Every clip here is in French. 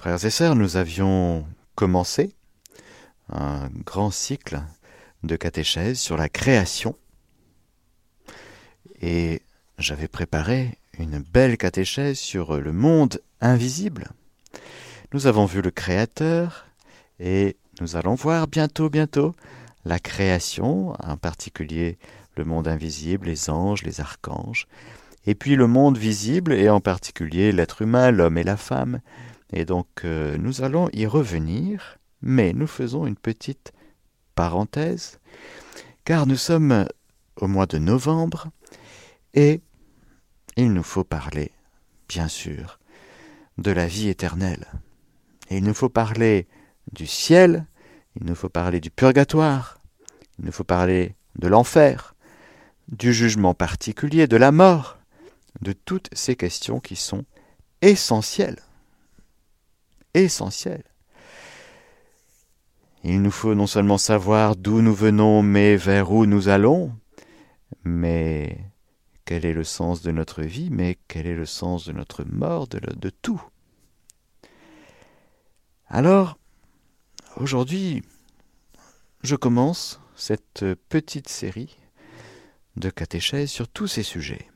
Frères et sœurs, nous avions commencé un grand cycle de catéchèse sur la création et j'avais préparé une belle catéchèse sur le monde invisible. Nous avons vu le Créateur et nous allons voir bientôt, bientôt la création, en particulier le monde invisible, les anges, les archanges, et puis le monde visible et en particulier l'être humain, l'homme et la femme, et donc euh, nous allons y revenir, mais nous faisons une petite parenthèse, car nous sommes au mois de novembre, et il nous faut parler, bien sûr, de la vie éternelle. Il nous faut parler du ciel, il nous faut parler du purgatoire, il nous faut parler de l'enfer, du jugement particulier, de la mort, de toutes ces questions qui sont essentielles essentiel. Il nous faut non seulement savoir d'où nous venons, mais vers où nous allons, mais quel est le sens de notre vie, mais quel est le sens de notre mort, de, tout? Alors, aujourd'hui, je commence cette petite série de catéchèses sur tous ces sujets.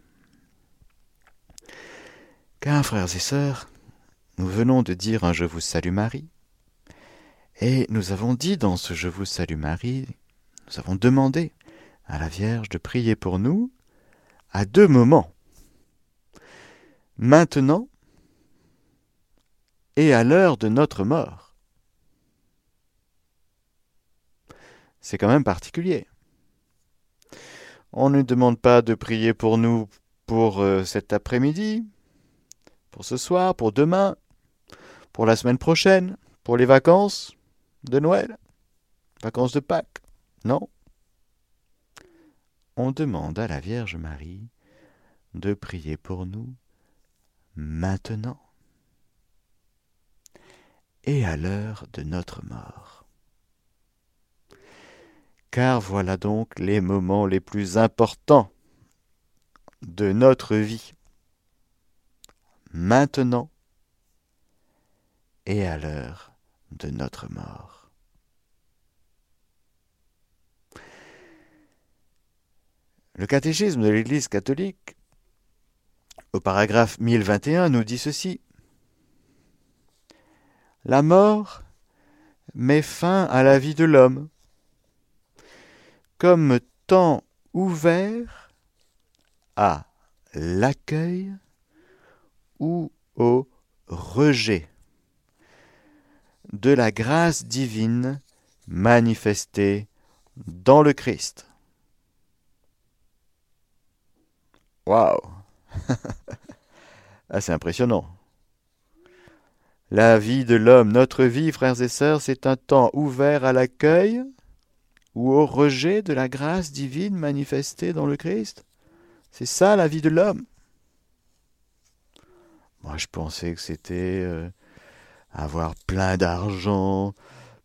Car, frères et sœurs, nous venons de dire un Je vous salue Marie, et nous avons dit dans ce Je vous salue Marie, nous avons demandé à la Vierge de prier pour nous à deux moments. Maintenant et à l'heure de notre mort. C'est quand même particulier. On ne demande pas de prier pour nous pour euh, cet après-midi, pour ce soir, pour demain, pour la semaine prochaine, pour les vacances de Noël, vacances de Pâques. Non? On demande à la Vierge Marie de prier pour nous maintenant et à l'heure de notre mort. Car voilà donc les moments les plus importants de notre vie. Maintenant et à l'heure de notre mort. Le catéchisme de l'Église catholique, au paragraphe 1021, nous dit ceci. La mort met fin à la vie de l'homme comme temps ouvert à l'accueil ou au rejet de la grâce divine manifestée dans le Christ. Waouh Ah, c'est impressionnant. La vie de l'homme, notre vie, frères et sœurs, c'est un temps ouvert à l'accueil ou au rejet de la grâce divine manifestée dans le Christ. C'est ça la vie de l'homme. Moi, je pensais que c'était euh, avoir plein d'argent,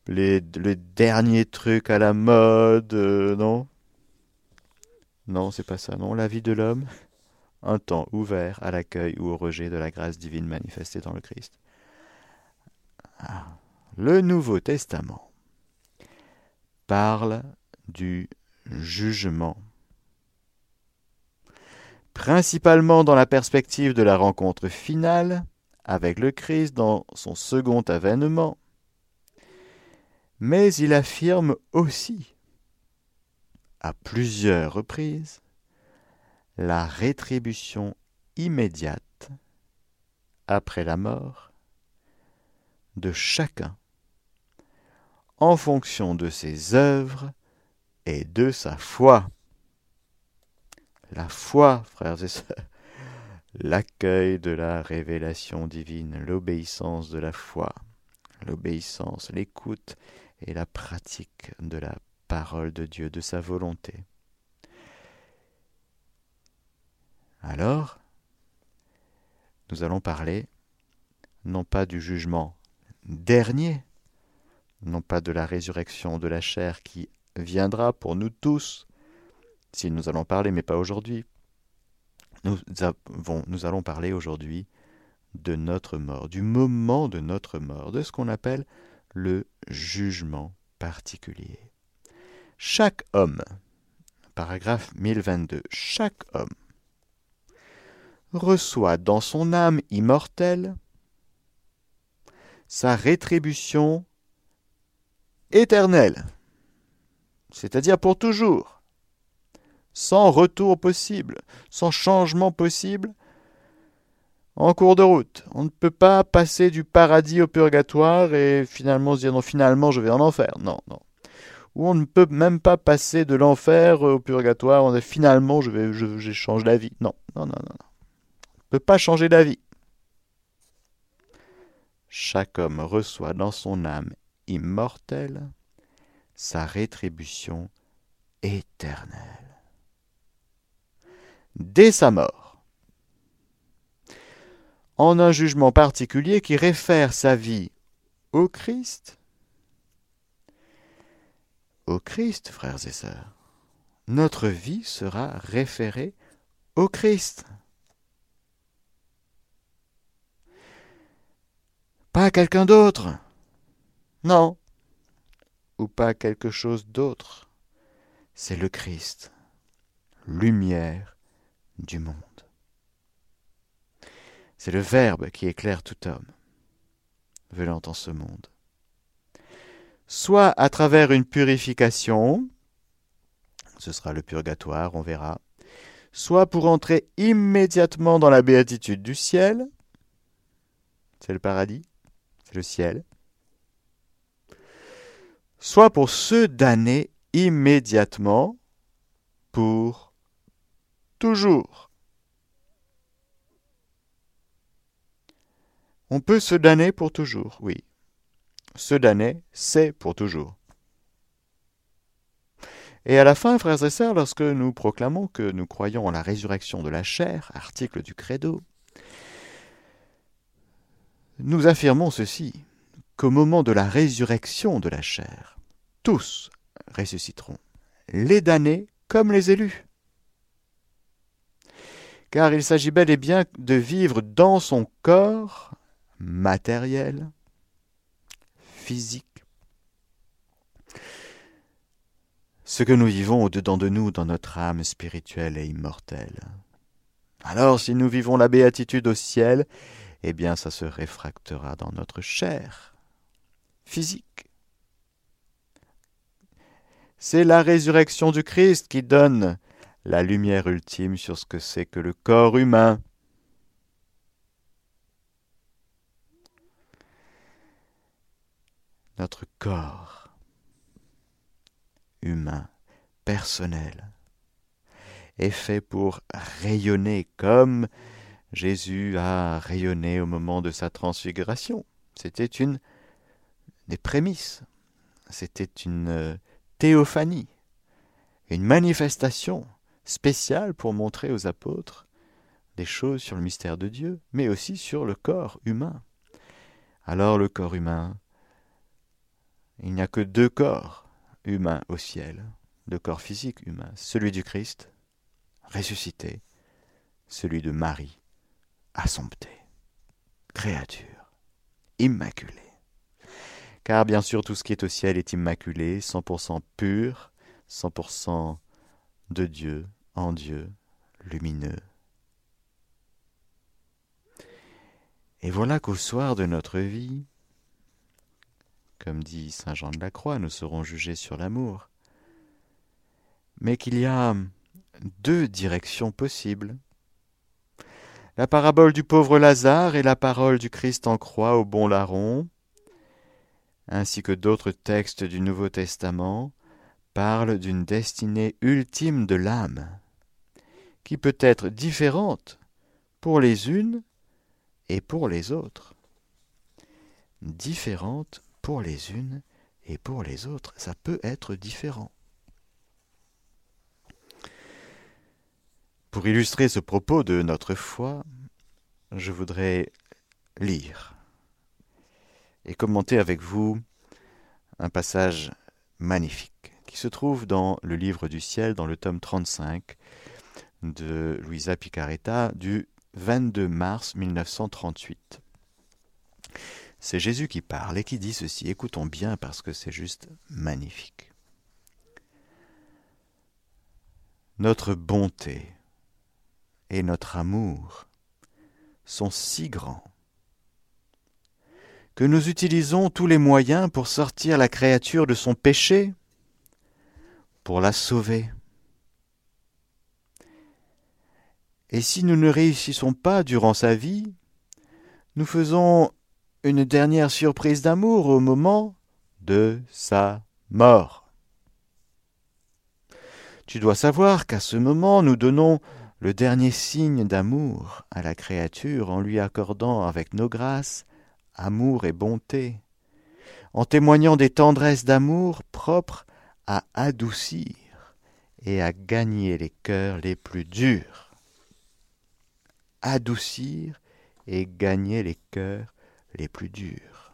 le dernier truc à la mode, euh, non? Non, c'est pas ça, non? La vie de l'homme, un temps ouvert à l'accueil ou au rejet de la grâce divine manifestée dans le Christ. Ah, le Nouveau Testament parle du jugement, principalement dans la perspective de la rencontre finale avec le Christ dans son second avènement, mais il affirme aussi, à plusieurs reprises, la rétribution immédiate après la mort de chacun en fonction de ses œuvres et de sa foi. La foi, frères et sœurs, l'accueil de la révélation divine, l'obéissance de la foi, l'obéissance, l'écoute et la pratique de la parole de Dieu, de sa volonté. Alors, nous allons parler non pas du jugement dernier, non pas de la résurrection de la chair qui viendra pour nous tous, si nous allons parler, mais pas aujourd'hui, nous, allons parler aujourd'hui de notre mort, du moment de notre mort, de ce qu'on appelle le jugement particulier. Chaque homme, paragraphe 1022, chaque homme reçoit dans son âme immortelle sa rétribution éternelle, c'est-à-dire pour toujours, sans retour possible, sans changement possible, en cours de route. On ne peut pas passer du paradis au purgatoire et finalement se dire non, finalement je vais en enfer. Non, non. Ou on ne peut même pas passer de l'enfer au purgatoire, on dit finalement je vais je, je change la vie. Non, non, non, non. On ne peut pas changer d'avis. Chaque homme reçoit dans son âme immortelle sa rétribution éternelle. Dès sa mort, en un jugement particulier qui réfère sa vie au Christ, au Christ, frères et sœurs, notre vie sera référée au Christ. Pas quelqu'un d'autre. Non. Ou pas quelque chose d'autre. C'est le Christ, lumière du monde. C'est le Verbe qui éclaire tout homme, venant en ce monde. Soit à travers une purification, ce sera le purgatoire, on verra, soit pour entrer immédiatement dans la béatitude du ciel, c'est le paradis, c'est le ciel, soit pour se damner immédiatement pour toujours. On peut se damner pour toujours, oui. Se damner, c'est pour toujours. Et à la fin, frères et sœurs, lorsque nous proclamons que nous croyons en la résurrection de la chair, article du credo, nous affirmons ceci, qu'au moment de la résurrection de la chair, tous ressusciteront, les damnés comme les élus. Car il s'agit bel et bien de vivre dans son corps matériel, physique, ce que nous vivons au-dedans de nous dans notre âme spirituelle et immortelle. Alors si nous vivons la béatitude au ciel, eh bien ça se réfractera dans notre chair physique. C'est la résurrection du Christ qui donne la lumière ultime sur ce que c'est que le corps humain. Notre corps humain, personnel, est fait pour rayonner comme Jésus a rayonné au moment de sa transfiguration. C'était une des prémices, c'était une euh, théophanie, une manifestation spéciale pour montrer aux apôtres des choses sur le mystère de Dieu, mais aussi sur le corps humain. Alors le corps humain, il n'y a que deux corps humains au ciel, deux corps physiques humains, celui du Christ, ressuscité, celui de Marie, assomptée, créature, immaculée. Car bien sûr tout ce qui est au ciel est immaculé, 100% pur, 100% de Dieu, en Dieu, lumineux. Et voilà qu'au soir de notre vie, comme dit Saint Jean de la Croix, nous serons jugés sur l'amour, mais qu'il y a deux directions possibles. La parabole du pauvre Lazare et la parole du Christ en croix au bon larron, ainsi que d'autres textes du Nouveau Testament, parlent d'une destinée ultime de l'âme, qui peut être différente pour les unes et pour les autres. Différente pour les unes et pour les autres, ça peut être différent. Pour illustrer ce propos de notre foi, je voudrais lire et commenter avec vous un passage magnifique qui se trouve dans le livre du ciel, dans le tome 35 de Luisa Picaretta du 22 mars 1938. C'est Jésus qui parle et qui dit ceci. Écoutons bien parce que c'est juste magnifique. Notre bonté et notre amour sont si grands que nous utilisons tous les moyens pour sortir la créature de son péché, pour la sauver. Et si nous ne réussissons pas durant sa vie, nous faisons une dernière surprise d'amour au moment de sa mort. Tu dois savoir qu'à ce moment nous donnons le dernier signe d'amour à la créature en lui accordant avec nos grâces amour et bonté, en témoignant des tendresses d'amour propres à adoucir et à gagner les cœurs les plus durs. Adoucir et gagner les cœurs les plus durs.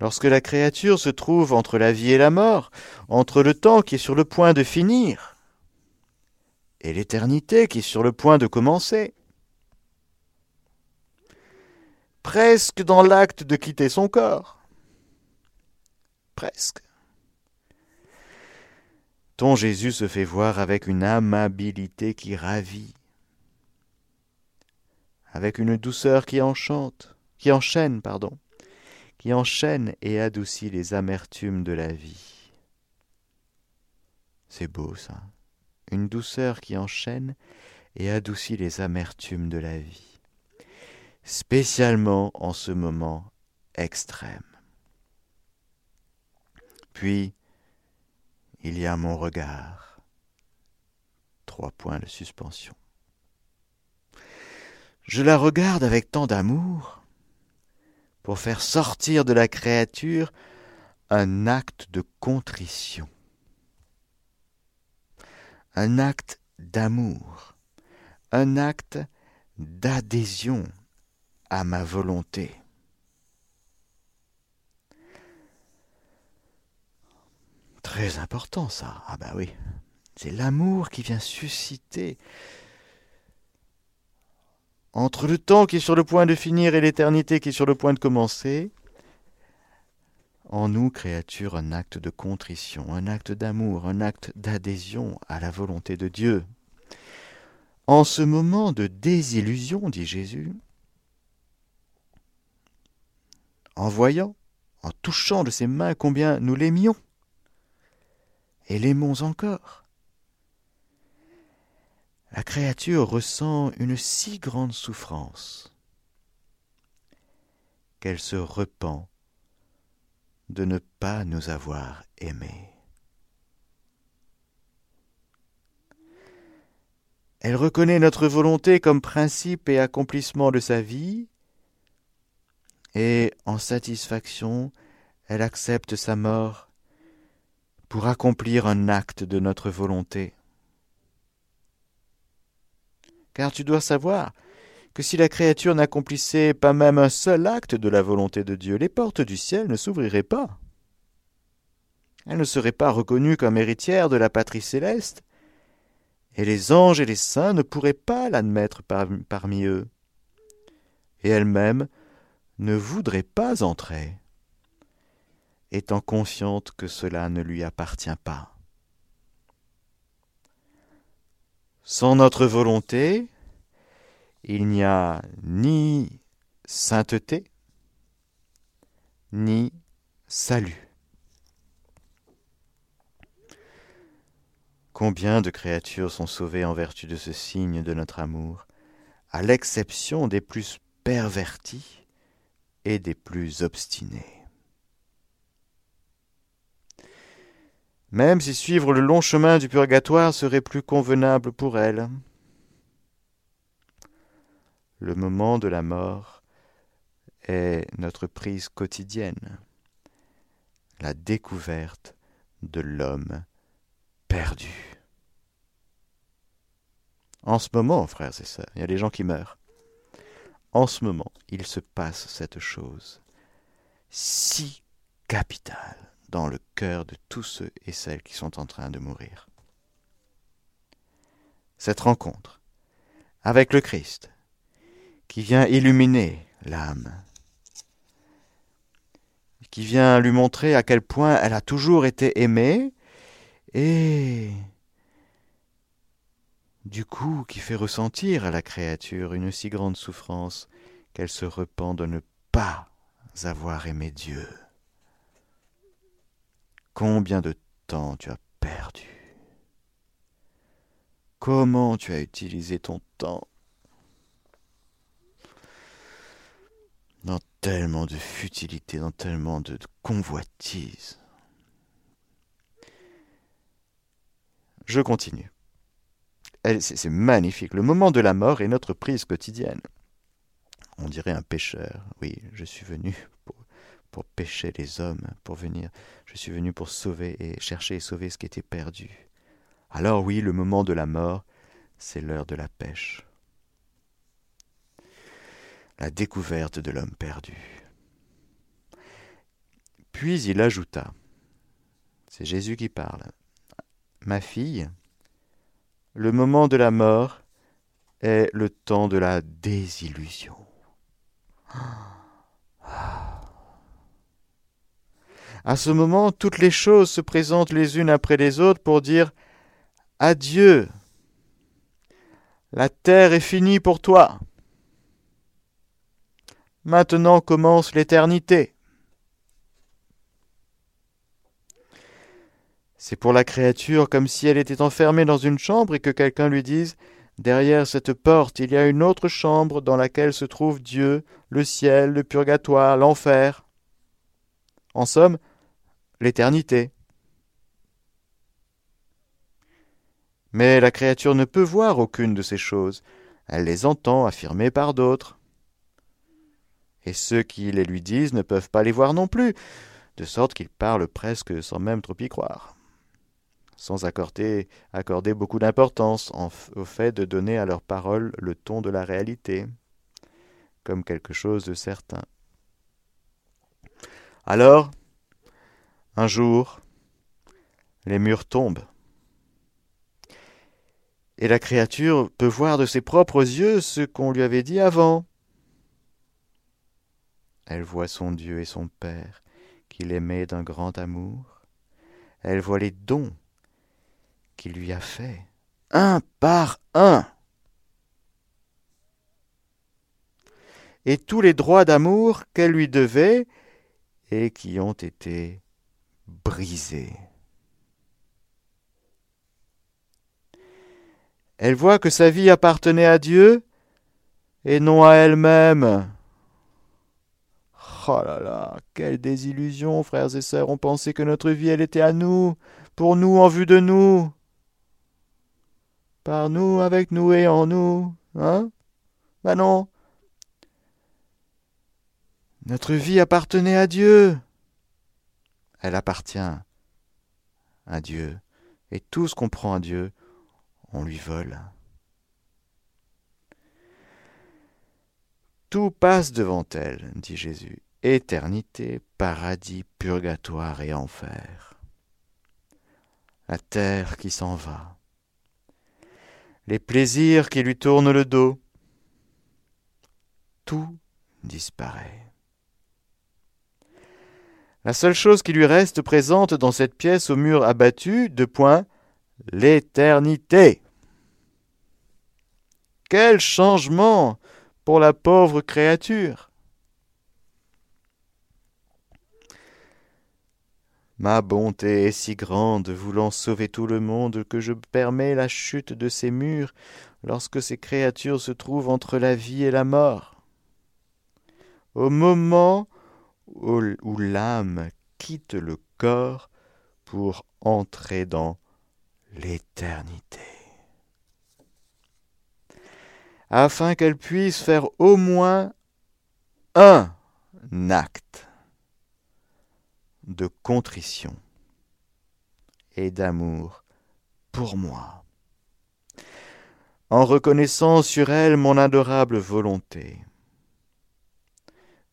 Lorsque la créature se trouve entre la vie et la mort, entre le temps qui est sur le point de finir et l'éternité qui est sur le point de commencer, presque dans l'acte de quitter son corps. Presque. Ton Jésus se fait voir avec une amabilité qui ravit, avec une douceur qui enchante, qui enchaîne, pardon, qui enchaîne et adoucit les amertumes de la vie. C'est beau ça, une douceur qui enchaîne et adoucit les amertumes de la vie spécialement en ce moment extrême. Puis, il y a mon regard. Trois points de suspension. Je la regarde avec tant d'amour pour faire sortir de la créature un acte de contrition, un acte d'amour, un acte d'adhésion à ma volonté. Très important ça. Ah bah oui. C'est l'amour qui vient susciter entre le temps qui est sur le point de finir et l'éternité qui est sur le point de commencer, en nous, créature, un acte de contrition, un acte d'amour, un acte d'adhésion à la volonté de Dieu. En ce moment de désillusion, dit Jésus, en voyant, en touchant de ses mains combien nous l'aimions, et l'aimons encore. La créature ressent une si grande souffrance qu'elle se repent de ne pas nous avoir aimés. Elle reconnaît notre volonté comme principe et accomplissement de sa vie, et en satisfaction, elle accepte sa mort pour accomplir un acte de notre volonté. Car tu dois savoir que si la créature n'accomplissait pas même un seul acte de la volonté de Dieu, les portes du ciel ne s'ouvriraient pas. Elle ne serait pas reconnue comme héritière de la patrie céleste, et les anges et les saints ne pourraient pas l'admettre parmi eux. Et elle-même ne voudrait pas entrer, étant consciente que cela ne lui appartient pas. Sans notre volonté, il n'y a ni sainteté, ni salut. Combien de créatures sont sauvées en vertu de ce signe de notre amour, à l'exception des plus pervertis et des plus obstinés? Même si suivre le long chemin du purgatoire serait plus convenable pour elle, le moment de la mort est notre prise quotidienne, la découverte de l'homme perdu. En ce moment, frères et sœurs, il y a des gens qui meurent. En ce moment, il se passe cette chose si capitale dans le cœur de tous ceux et celles qui sont en train de mourir. Cette rencontre avec le Christ, qui vient illuminer l'âme, qui vient lui montrer à quel point elle a toujours été aimée, et du coup qui fait ressentir à la créature une si grande souffrance qu'elle se repent de ne pas avoir aimé Dieu. Combien de temps tu as perdu? Comment tu as utilisé ton temps? Dans tellement de futilité, dans tellement de, convoitise. Je continue. C'est magnifique. Le moment de la mort est notre prise quotidienne. On dirait un pécheur. Oui, je suis venu pour, pêcher les hommes, pour venir. Je suis venu pour sauver et chercher et sauver ce qui était perdu. Alors oui, le moment de la mort, c'est l'heure de la pêche. La découverte de l'homme perdu. Puis il ajouta, c'est Jésus qui parle, Ma fille, le moment de la mort est le temps de la désillusion. À ce moment, toutes les choses se présentent les unes après les autres pour dire Adieu. La terre est finie pour toi. Maintenant commence l'éternité. C'est pour la créature comme si elle était enfermée dans une chambre et que quelqu'un lui dise Derrière cette porte, il y a une autre chambre dans laquelle se trouve Dieu, le ciel, le purgatoire, l'enfer. En somme, l'éternité. Mais la créature ne peut voir aucune de ces choses, elle les entend affirmées par d'autres. Et ceux qui les lui disent ne peuvent pas les voir non plus, de sorte qu'ils parlent presque sans même trop y croire sans accorder, beaucoup d'importance au fait de donner à leurs paroles le ton de la réalité, comme quelque chose de certain. Alors, un jour, les murs tombent, et la créature peut voir de ses propres yeux ce qu'on lui avait dit avant. Elle voit son Dieu et son Père, qu'il aimait d'un grand amour. Elle voit les dons qu'il lui a fait, un par un. Et tous les droits d'amour qu'elle lui devait et qui ont été brisés. Elle voit que sa vie appartenait à Dieu et non à elle-même. Oh là là, quelle désillusion, frères et sœurs, on pensait que notre vie, elle était à nous, pour nous, en vue de nous par nous, avec nous et en nous, hein? Ben non. Notre vie appartenait à Dieu. Elle appartient à Dieu. Et tout ce qu'on prend à Dieu, on lui vole. Tout passe devant elle, dit Jésus. Éternité, paradis, purgatoire et enfer. La terre qui s'en va les plaisirs qui lui tournent le dos. Tout disparaît. La seule chose qui lui reste présente dans cette pièce au mur abattu, de point, l'éternité. Quel changement pour la pauvre créature Ma bonté est si grande, voulant sauver tout le monde, que je permets la chute de ces murs lorsque ces créatures se trouvent entre la vie et la mort. Au moment où, l'âme quitte le corps pour entrer dans l'éternité, afin qu'elle puisse faire au moins un acte de contrition et d'amour pour moi, en reconnaissant sur elle mon adorable volonté.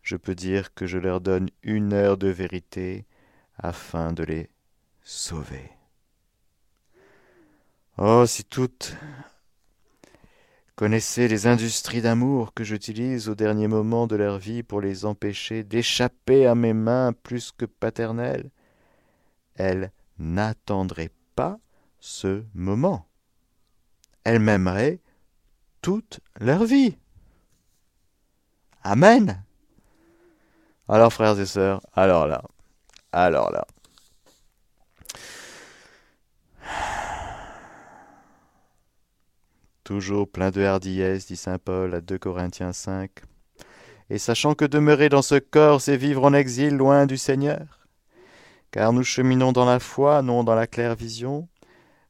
Je peux dire que je leur donne une heure de vérité afin de les sauver. Oh, si toutes Connaissez les industries d'amour que j'utilise au dernier moment de leur vie pour les empêcher d'échapper à mes mains plus que paternelles. Elles n'attendraient pas ce moment. Elles m'aimeraient toute leur vie. Amen. Alors frères et sœurs, alors là, alors là. Toujours plein de hardiesse, dit saint Paul à 2 Corinthiens 5. Et sachant que demeurer dans ce corps, c'est vivre en exil loin du Seigneur. Car nous cheminons dans la foi, non dans la claire vision.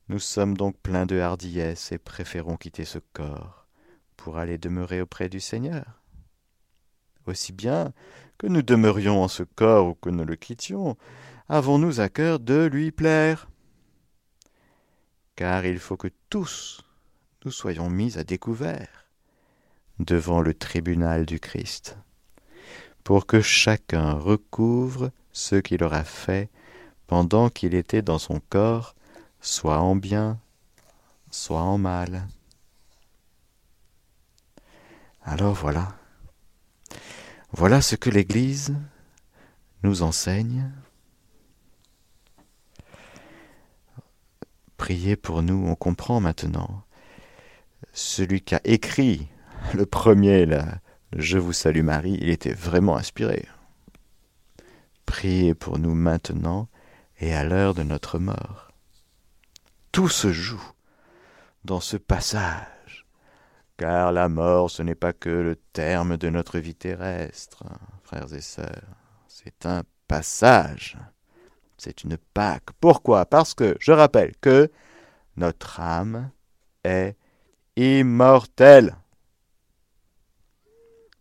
Nous sommes donc pleins de hardiesse et préférons quitter ce corps pour aller demeurer auprès du Seigneur. Aussi bien que nous demeurions en ce corps ou que nous le quittions, avons-nous à cœur de lui plaire? Car il faut que tous nous soyons mis à découvert devant le tribunal du Christ, pour que chacun recouvre ce qu'il aura fait pendant qu'il était dans son corps, soit en bien, soit en mal. Alors voilà, voilà ce que l'Église nous enseigne. Priez pour nous, on comprend maintenant celui qui a écrit le premier, là, Je vous salue Marie, il était vraiment inspiré. Priez pour nous maintenant et à l'heure de notre mort. Tout se joue dans ce passage, car la mort ce n'est pas que le terme de notre vie terrestre, frères et sœurs, c'est un passage, c'est une Pâque. Pourquoi? Parce que, je rappelle que notre âme est immortel.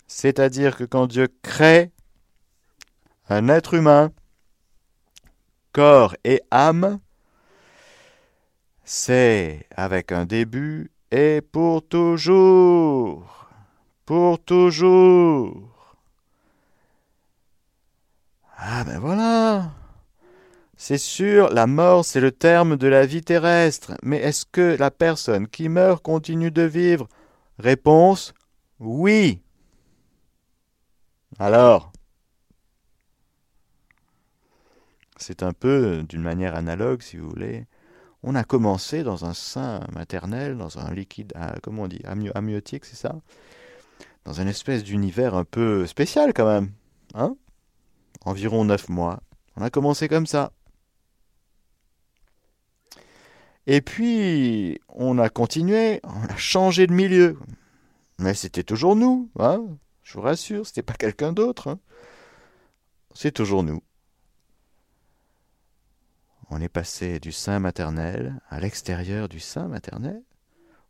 C'est-à-dire que quand Dieu crée un être humain, corps et âme, c'est avec un début et pour toujours. Pour toujours. Ah ben voilà. C'est sûr, la mort, c'est le terme de la vie terrestre, mais est-ce que la personne qui meurt continue de vivre? Réponse oui. Alors? C'est un peu d'une manière analogue, si vous voulez. On a commencé dans un sein maternel, dans un liquide, ah, comment on dit, amniotique, c'est ça? Dans une espèce d'univers un peu spécial quand même. Hein? Environ neuf mois. On a commencé comme ça. Et puis, on a continué, on a changé de milieu. Mais c'était toujours nous, hein? Je vous rassure, c'était pas quelqu'un d'autre. Hein? C'est toujours nous. On est passé du sein maternel à l'extérieur du sein maternel.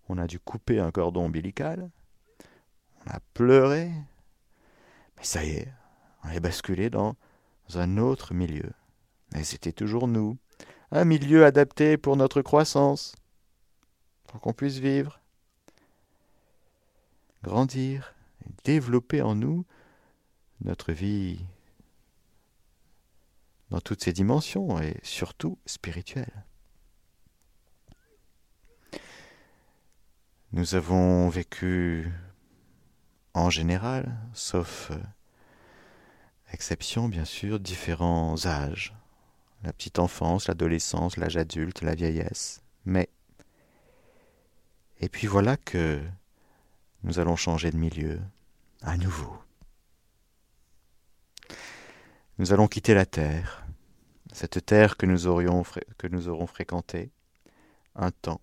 On a dû couper un cordon ombilical. On a pleuré. Mais ça y est, on est basculé dans un autre milieu. Mais c'était toujours nous un milieu adapté pour notre croissance, pour qu'on puisse vivre, grandir, développer en nous notre vie dans toutes ses dimensions et surtout spirituelles. Nous avons vécu en général, sauf euh, exception bien sûr, différents âges, la petite enfance, l'adolescence, l'âge adulte, la vieillesse. Mais. Et puis voilà que nous allons changer de milieu, à nouveau. Nous allons quitter la terre, cette terre que nous, aurons fréquentée un temps,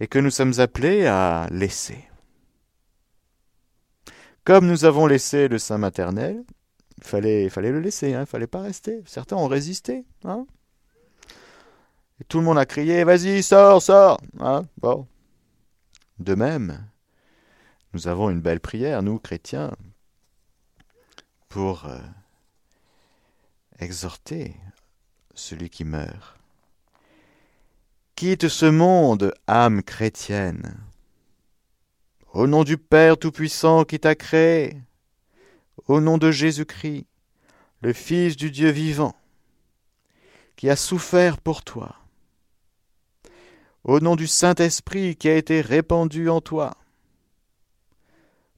et que nous sommes appelés à laisser. Comme nous avons laissé le sein maternel, il fallait, le laisser, hein, il fallait pas rester. Certains ont résisté. Hein. Tout le monde a crié Vas-y, sors, sors hein. bon. De même, nous avons une belle prière, nous, chrétiens, pour euh, exhorter celui qui meurt. Quitte ce monde, âme chrétienne. Au nom du Père Tout-Puissant qui t'a créé, au nom de Jésus-Christ, le Fils du Dieu vivant, qui a souffert pour toi. au nom du Saint-Esprit qui a été répandu en toi.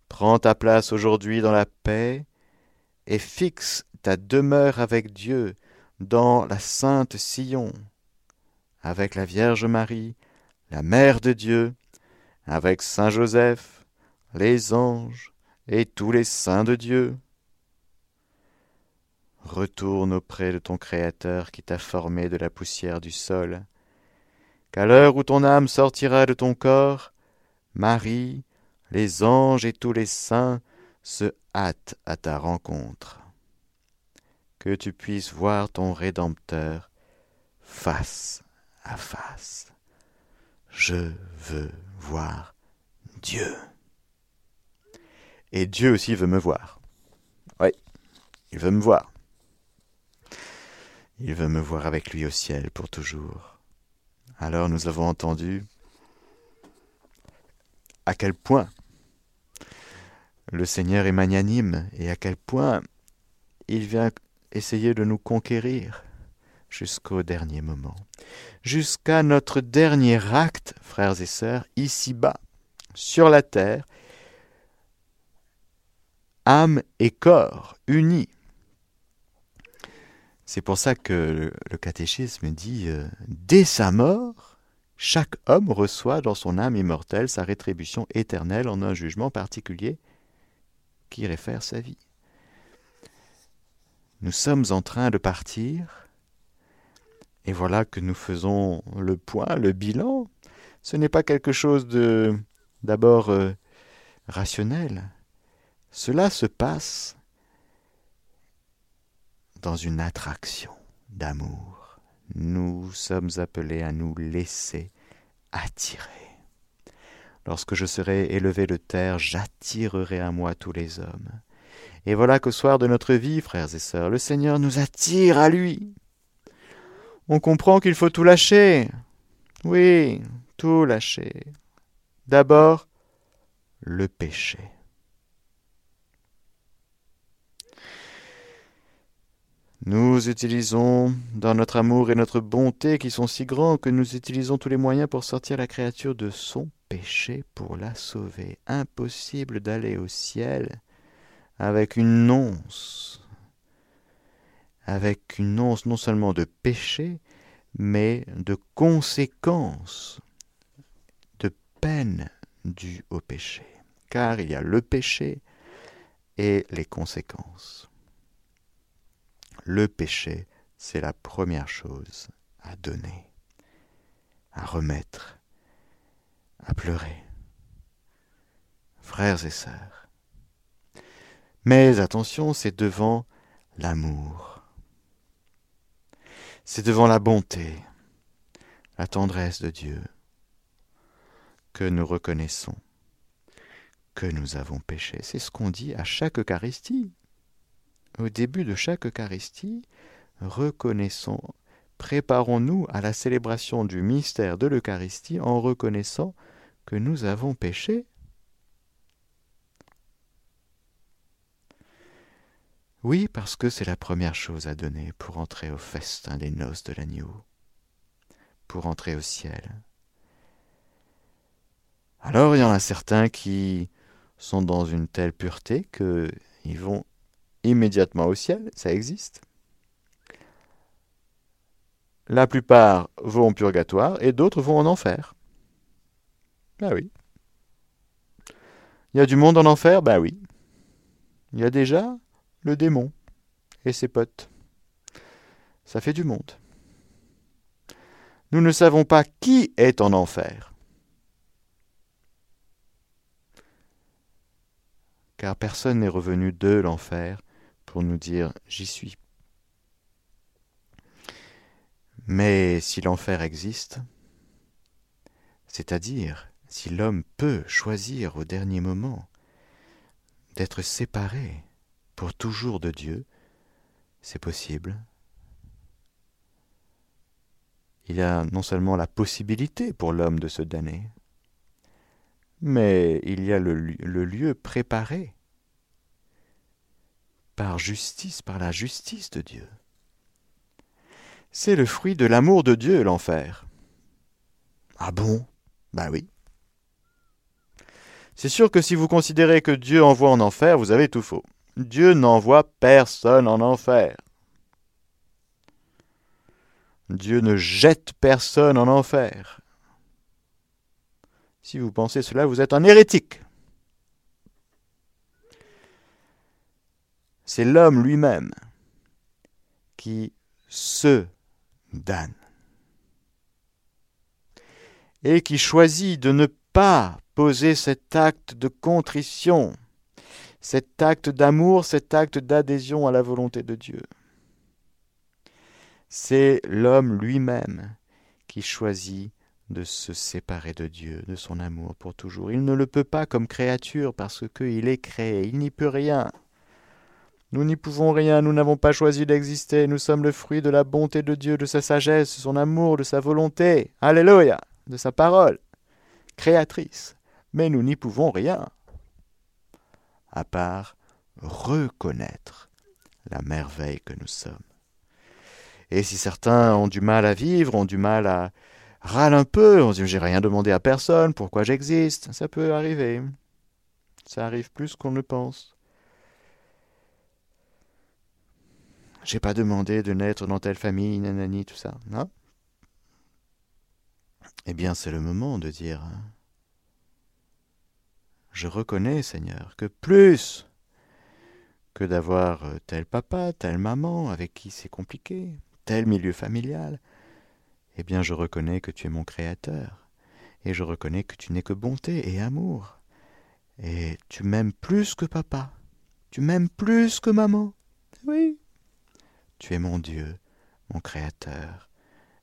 Prends ta place aujourd'hui dans la paix et fixe ta demeure avec Dieu dans la sainte Sion, avec la Vierge Marie, la Mère de Dieu, avec Saint Joseph, les anges et tous les saints de Dieu. Retourne auprès de ton Créateur qui t'a formé de la poussière du sol, qu'à l'heure où ton âme sortira de ton corps, Marie, les anges et tous les saints se hâtent à ta rencontre. Que tu puisses voir ton Rédempteur face à face. Je veux voir Dieu. Et Dieu aussi veut me voir. Oui, il veut me voir. Il veut me voir avec lui au ciel pour toujours. Alors nous avons entendu à quel point le Seigneur est magnanime et à quel point il vient essayer de nous conquérir jusqu'au dernier moment, jusqu'à notre dernier acte, frères et sœurs, ici-bas, sur la terre, âme et corps unis. C'est pour ça que le, catéchisme dit, euh, dès sa mort, chaque homme reçoit dans son âme immortelle sa rétribution éternelle en un jugement particulier qui réfère sa vie. Nous sommes en train de partir, et voilà que nous faisons le point, le bilan. Ce n'est pas quelque chose de d'abord euh, rationnel. Cela se passe dans une attraction d'amour. Nous sommes appelés à nous laisser attirer. Lorsque je serai élevé de terre, j'attirerai à moi tous les hommes. Et voilà qu'au soir de notre vie, frères et sœurs, le Seigneur nous attire à lui. On comprend qu'il faut tout lâcher. Oui, tout lâcher. D'abord, le péché. Nous utilisons dans notre amour et notre bonté qui sont si grands que nous utilisons tous les moyens pour sortir la créature de son péché pour la sauver. Impossible d'aller au ciel avec une once, avec une once non seulement de péché, mais de conséquences, de peine dues au péché. Car il y a le péché et les conséquences. Le péché, c'est la première chose à donner, à remettre, à pleurer. Frères et sœurs. Mais attention, c'est devant l'amour. C'est devant la bonté, la tendresse de Dieu que nous reconnaissons que nous avons péché. C'est ce qu'on dit à chaque Eucharistie au début de chaque Eucharistie, reconnaissons, préparons-nous à la célébration du mystère de l'Eucharistie en reconnaissant que nous avons péché. Oui, parce que c'est la première chose à donner pour entrer au festin des noces de l'agneau, pour entrer au ciel. Alors il y en a certains qui sont dans une telle pureté qu'ils vont immédiatement au ciel, ça existe. La plupart vont au purgatoire et d'autres vont en enfer. Ben oui. Il y a du monde en enfer? Ben oui. Il y a déjà le démon et ses potes. Ça fait du monde. Nous ne savons pas qui est en enfer. Car personne n'est revenu de l'enfer pour nous dire j'y suis. Mais si l'enfer existe, c'est-à-dire si l'homme peut choisir au dernier moment d'être séparé pour toujours de Dieu, c'est possible. Il y a non seulement la possibilité pour l'homme de se damner, mais il y a le, le lieu préparé par justice, par la justice de Dieu. C'est le fruit de l'amour de Dieu, l'enfer. Ah bon? Ben oui. C'est sûr que si vous considérez que Dieu envoie en enfer, vous avez tout faux. Dieu n'envoie personne en enfer. Dieu ne jette personne en enfer. Si vous pensez cela, vous êtes un hérétique. C'est l'homme lui-même qui se et qui choisit de ne pas poser cet acte de contrition, cet acte d'amour, cet acte d'adhésion à la volonté de Dieu. C'est l'homme lui-même qui choisit de se séparer de Dieu, de son amour pour toujours. Il ne le peut pas comme créature parce qu'il est créé, il n'y peut rien. Nous n'y pouvons rien, nous n'avons pas choisi d'exister, nous sommes le fruit de la bonté de Dieu, de sa sagesse, de son amour, de sa volonté. Alléluia, de sa parole, créatrice. Mais nous n'y pouvons rien, à part reconnaître la merveille que nous sommes. Et si certains ont du mal à vivre, ont du mal à râler un peu, on se dit j'ai rien demandé à personne, pourquoi j'existe, ça peut arriver. Ça arrive plus qu'on ne pense. J'ai pas demandé de naître dans telle famille, nanani, tout ça, non? Eh bien, c'est le moment de dire hein. Je reconnais, Seigneur, que plus que d'avoir euh, tel papa, telle maman avec qui c'est compliqué, tel milieu familial, eh bien je reconnais que tu es mon Créateur, et je reconnais que tu n'es que bonté et amour, et tu m'aimes plus que papa, tu m'aimes plus que maman, oui, tu es mon Dieu, mon Créateur,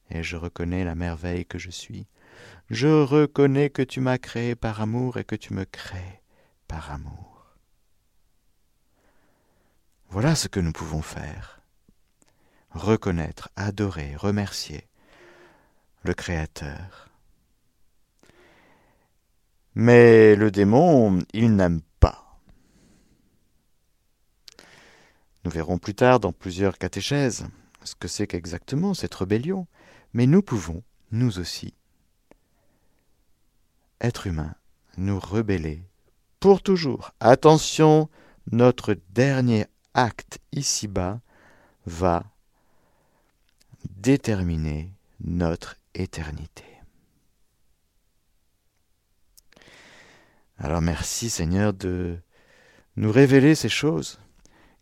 et je reconnais la merveille que je suis. Je reconnais que tu m'as créé par amour et que tu me crées par amour. Voilà ce que nous pouvons faire. Reconnaître, adorer, remercier le Créateur. Mais le démon, il n'aime Nous verrons plus tard dans plusieurs catéchèses ce que c'est qu'exactement cette rébellion, mais nous pouvons, nous aussi, être humains, nous rebeller pour toujours. Attention, notre dernier acte ici-bas va déterminer notre éternité. Alors merci Seigneur de nous révéler ces choses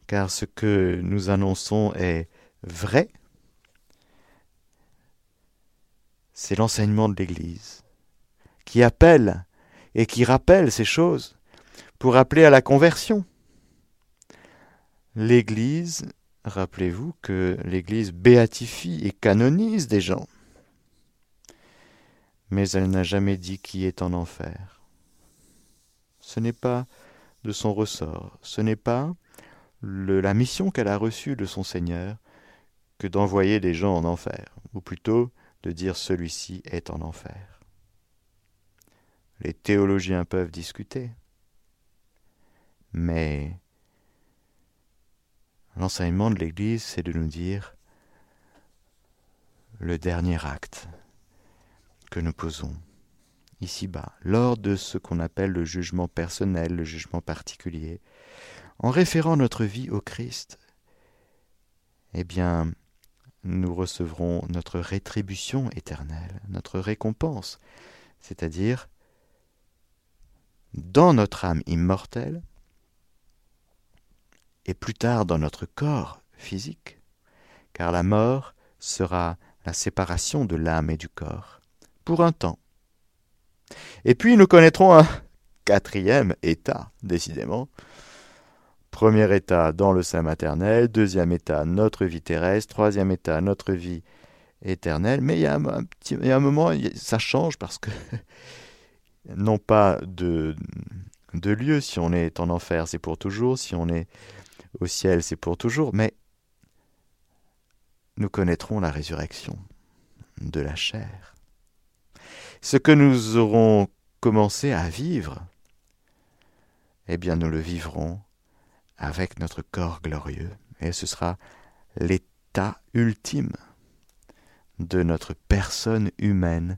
car ce que nous annonçons est vrai. C'est l'enseignement de l'Église qui appelle et qui rappelle ces choses pour appeler à la conversion. L'Église, rappelez-vous que l'Église béatifie et canonise des gens, mais elle n'a jamais dit qui est en enfer. Ce n'est pas de son ressort, ce n'est pas la mission qu'elle a reçue de son Seigneur que d'envoyer des gens en enfer, ou plutôt de dire celui-ci est en enfer. Les théologiens peuvent discuter, mais l'enseignement de l'Église, c'est de nous dire le dernier acte que nous posons ici-bas, lors de ce qu'on appelle le jugement personnel, le jugement particulier, en référant notre vie au Christ, eh bien, nous recevrons notre rétribution éternelle, notre récompense, c'est-à-dire dans notre âme immortelle et plus tard dans notre corps physique, car la mort sera la séparation de l'âme et du corps, pour un temps. Et puis nous connaîtrons un quatrième état, décidément, Premier état dans le sein maternel, deuxième état notre vie terrestre, troisième état notre vie éternelle. Mais il y a un, moment, ça change parce que non pas de, de lieu, si on est en enfer c'est pour toujours, si on est au ciel c'est pour toujours, mais nous connaîtrons la résurrection de la chair. Ce que nous aurons commencé à vivre, eh bien nous le vivrons avec notre corps glorieux. Et ce sera l'état ultime de notre personne humaine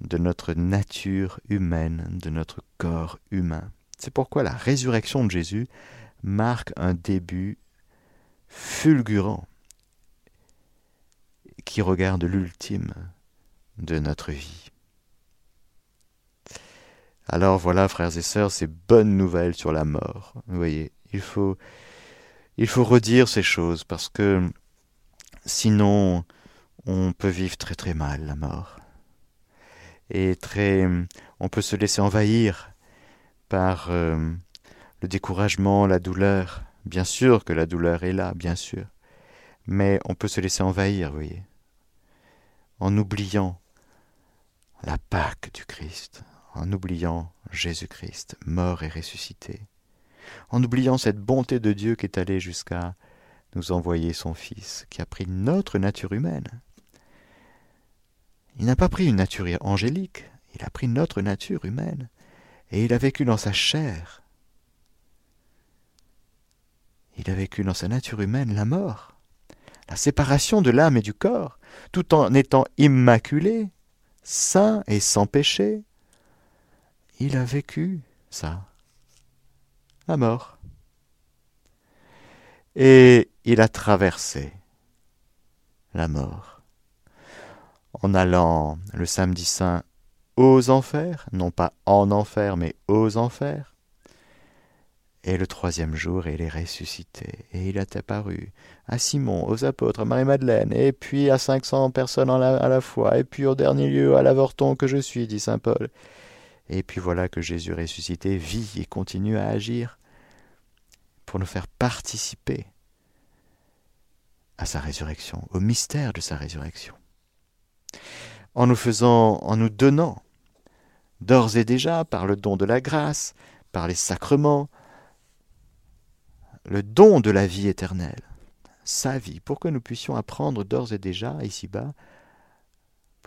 de notre nature humaine, de notre corps humain. C'est pourquoi la résurrection de Jésus marque un début fulgurant qui regarde l'ultime de notre vie. Alors voilà, frères et sœurs, ces bonnes nouvelles sur la mort. Vous voyez, il faut, redire ces choses parce que sinon on peut vivre très très mal la mort. Et très, on peut se laisser envahir par euh, le découragement, la douleur. Bien sûr que la douleur est là, bien sûr. Mais on peut se laisser envahir, vous voyez, en oubliant la Pâque du Christ, en oubliant Jésus-Christ, mort et ressuscité, en oubliant cette bonté de Dieu qui est allée jusqu'à nous envoyer son Fils, qui a pris notre nature humaine. Il n'a pas pris une nature angélique, il a pris notre nature humaine, et il a vécu dans sa chair. Il a vécu dans sa nature humaine la mort, la séparation de l'âme et du corps, tout en étant immaculé, saint et sans péché. Il a vécu ça, la mort. Et il a traversé la mort en allant le samedi saint aux enfers, non pas en enfer, mais aux enfers. Et le troisième jour, il est ressuscité, et il a apparu à Simon, aux apôtres, à Marie-Madeleine, et puis à cinq cents personnes à la fois, et puis au dernier lieu à l'avorton que je suis, dit saint Paul. Et puis voilà que Jésus ressuscité vit et continue à agir pour nous faire participer à sa résurrection, au mystère de sa résurrection. En nous faisant, en nous donnant, d'ores et déjà, par le don de la grâce, par les sacrements, le don de la vie éternelle, sa vie, pour que nous puissions apprendre d'ores et déjà, ici-bas,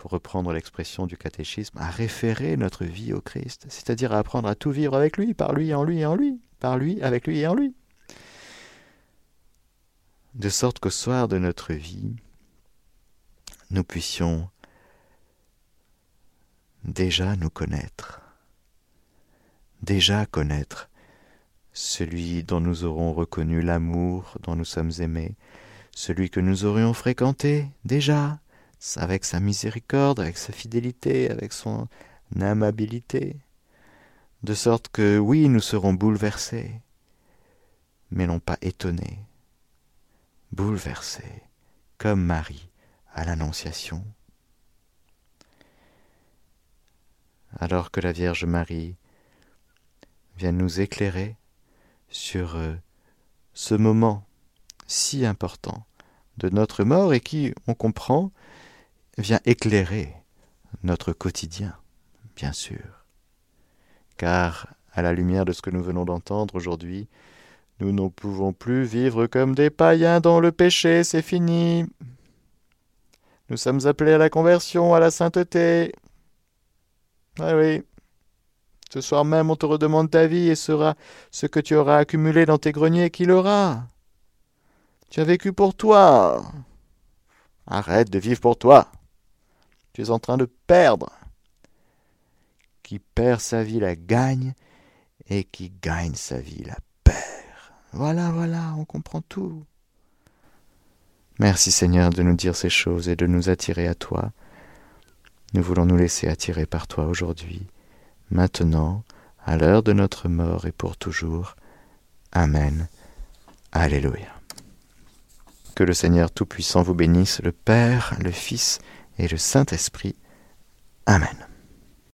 pour reprendre l'expression du catéchisme, à référer notre vie au Christ, c'est-à-dire à apprendre à tout vivre avec lui, par lui, en lui et en lui, par lui, avec lui et en lui. De sorte qu'au soir de notre vie, nous puissions déjà nous connaître, déjà connaître celui dont nous aurons reconnu l'amour dont nous sommes aimés, celui que nous aurions fréquenté déjà, avec sa miséricorde, avec sa fidélité, avec son amabilité, de sorte que oui, nous serons bouleversés, mais non pas étonnés, bouleversé, comme Marie à l'Annonciation. Alors que la Vierge Marie vient nous éclairer sur euh, ce moment si important de notre mort et qui, on comprend, vient éclairer notre quotidien, bien sûr. Car, à la lumière de ce que nous venons d'entendre aujourd'hui, nous ne pouvons plus vivre comme des païens dans le péché, c'est fini. Nous sommes appelés à la conversion, à la sainteté. Ah oui. Ce soir même, on te redemande ta vie et sera ce que tu auras accumulé dans tes greniers qui l'aura. Tu as vécu pour toi. Arrête de vivre pour toi. Tu es en train de perdre. Qui perd sa vie la gagne, et qui gagne sa vie la voilà, voilà, on comprend tout. Merci Seigneur de nous dire ces choses et de nous attirer à toi. Nous voulons nous laisser attirer par toi aujourd'hui, maintenant, à l'heure de notre mort et pour toujours. Amen. Alléluia. Que le Seigneur Tout-Puissant vous bénisse, le Père, le Fils et le Saint-Esprit. Amen.